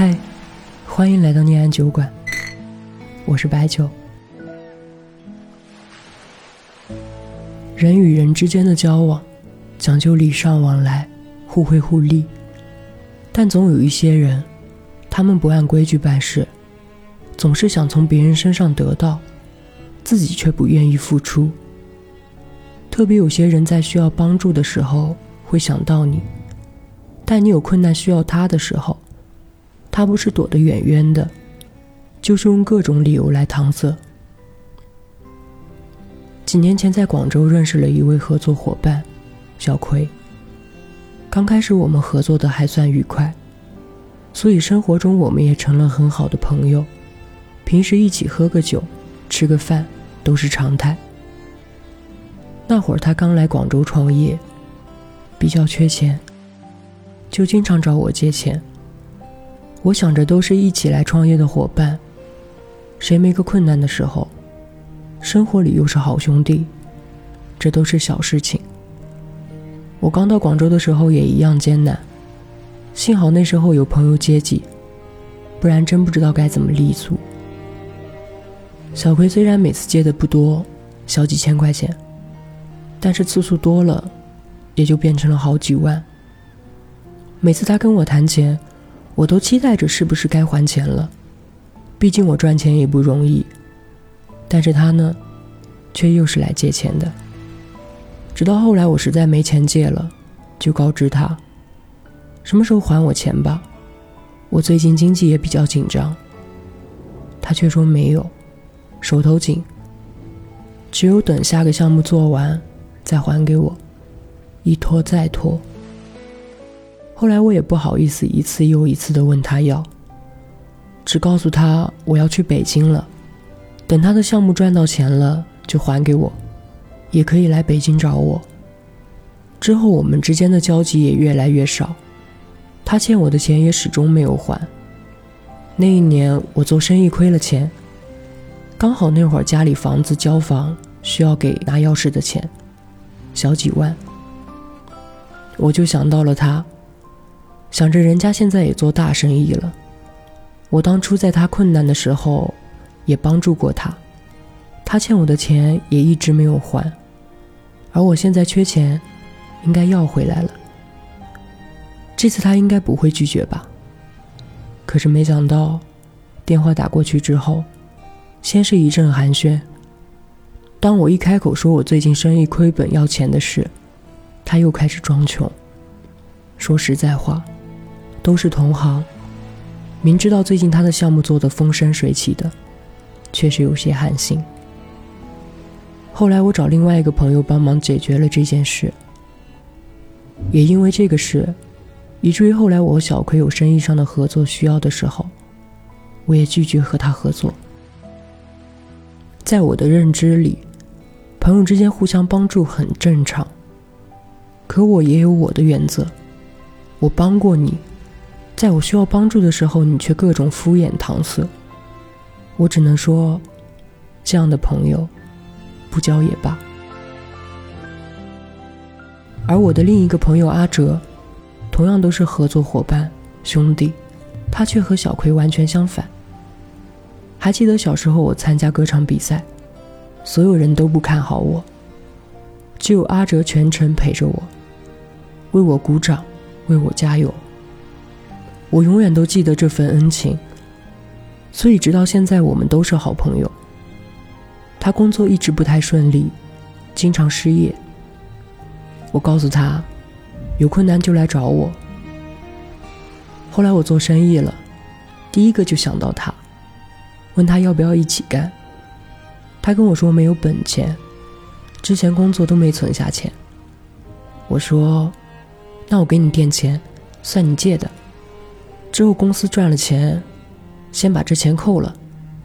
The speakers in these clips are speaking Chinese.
嗨，欢迎来到念安酒馆，我是白酒。人与人之间的交往，讲究礼尚往来，互惠互利。但总有一些人，他们不按规矩办事，总是想从别人身上得到，自己却不愿意付出。特别有些人在需要帮助的时候会想到你，但你有困难需要他的时候。他不是躲得远远的，就是用各种理由来搪塞。几年前在广州认识了一位合作伙伴，小葵。刚开始我们合作的还算愉快，所以生活中我们也成了很好的朋友，平时一起喝个酒、吃个饭都是常态。那会儿他刚来广州创业，比较缺钱，就经常找我借钱。我想着都是一起来创业的伙伴，谁没个困难的时候？生活里又是好兄弟，这都是小事情。我刚到广州的时候也一样艰难，幸好那时候有朋友接济，不然真不知道该怎么立足。小葵虽然每次借的不多，小几千块钱，但是次数多了，也就变成了好几万。每次他跟我谈钱。我都期待着是不是该还钱了，毕竟我赚钱也不容易。但是他呢，却又是来借钱的。直到后来我实在没钱借了，就告知他，什么时候还我钱吧，我最近经济也比较紧张。他却说没有，手头紧，只有等下个项目做完再还给我，一拖再拖。后来我也不好意思一次又一次的问他要，只告诉他我要去北京了，等他的项目赚到钱了就还给我，也可以来北京找我。之后我们之间的交集也越来越少，他欠我的钱也始终没有还。那一年我做生意亏了钱，刚好那会儿家里房子交房需要给拿钥匙的钱，小几万，我就想到了他。想着人家现在也做大生意了，我当初在他困难的时候也帮助过他，他欠我的钱也一直没有还，而我现在缺钱，应该要回来了。这次他应该不会拒绝吧？可是没想到，电话打过去之后，先是一阵寒暄。当我一开口说我最近生意亏本要钱的事，他又开始装穷。说实在话。都是同行，明知道最近他的项目做得风生水起的，确实有些寒心。后来我找另外一个朋友帮忙解决了这件事，也因为这个事，以至于后来我和小葵有生意上的合作需要的时候，我也拒绝和他合作。在我的认知里，朋友之间互相帮助很正常，可我也有我的原则，我帮过你。在我需要帮助的时候，你却各种敷衍搪塞，我只能说，这样的朋友，不交也罢。而我的另一个朋友阿哲，同样都是合作伙伴兄弟，他却和小葵完全相反。还记得小时候我参加歌唱比赛，所有人都不看好我，只有阿哲全程陪着我，为我鼓掌，为我加油。我永远都记得这份恩情，所以直到现在我们都是好朋友。他工作一直不太顺利，经常失业。我告诉他，有困难就来找我。后来我做生意了，第一个就想到他，问他要不要一起干。他跟我说没有本钱，之前工作都没存下钱。我说，那我给你垫钱，算你借的。之后公司赚了钱，先把这钱扣了，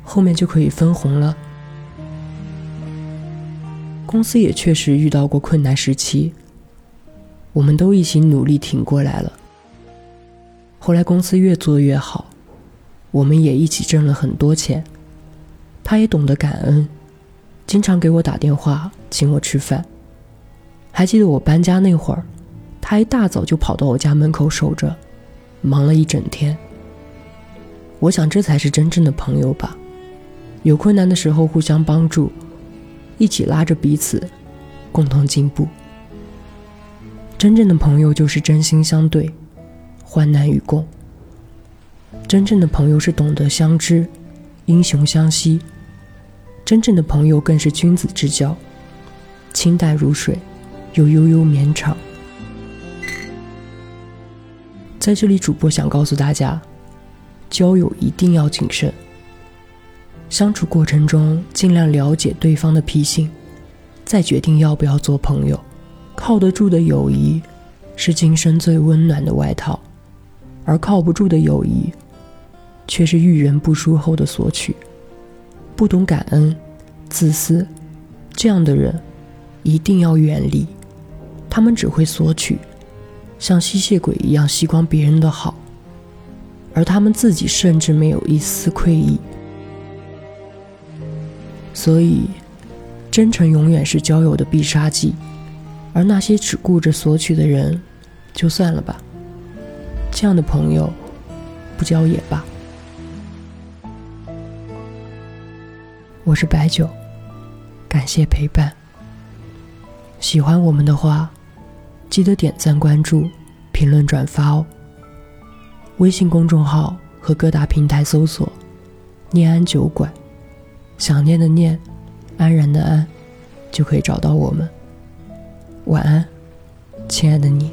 后面就可以分红了。公司也确实遇到过困难时期，我们都一起努力挺过来了。后来公司越做越好，我们也一起挣了很多钱。他也懂得感恩，经常给我打电话请我吃饭。还记得我搬家那会儿，他一大早就跑到我家门口守着。忙了一整天，我想这才是真正的朋友吧。有困难的时候互相帮助，一起拉着彼此，共同进步。真正的朋友就是真心相对，患难与共。真正的朋友是懂得相知，英雄相惜。真正的朋友更是君子之交，清淡如水，又悠悠绵长。在这里，主播想告诉大家，交友一定要谨慎。相处过程中，尽量了解对方的脾性，再决定要不要做朋友。靠得住的友谊，是今生最温暖的外套；而靠不住的友谊，却是遇人不淑后的索取。不懂感恩、自私，这样的人一定要远离。他们只会索取，像吸血鬼一样吸光别人的好，而他们自己甚至没有一丝愧意。所以，真诚永远是交友的必杀技。而那些只顾着索取的人，就算了吧。这样的朋友，不交也罢。我是白酒，感谢陪伴。喜欢我们的话，记得点赞、关注、评论、转发哦。微信公众号和各大平台搜索“念安酒馆”，想念的念，安然的安，就可以找到我们。晚安，亲爱的你。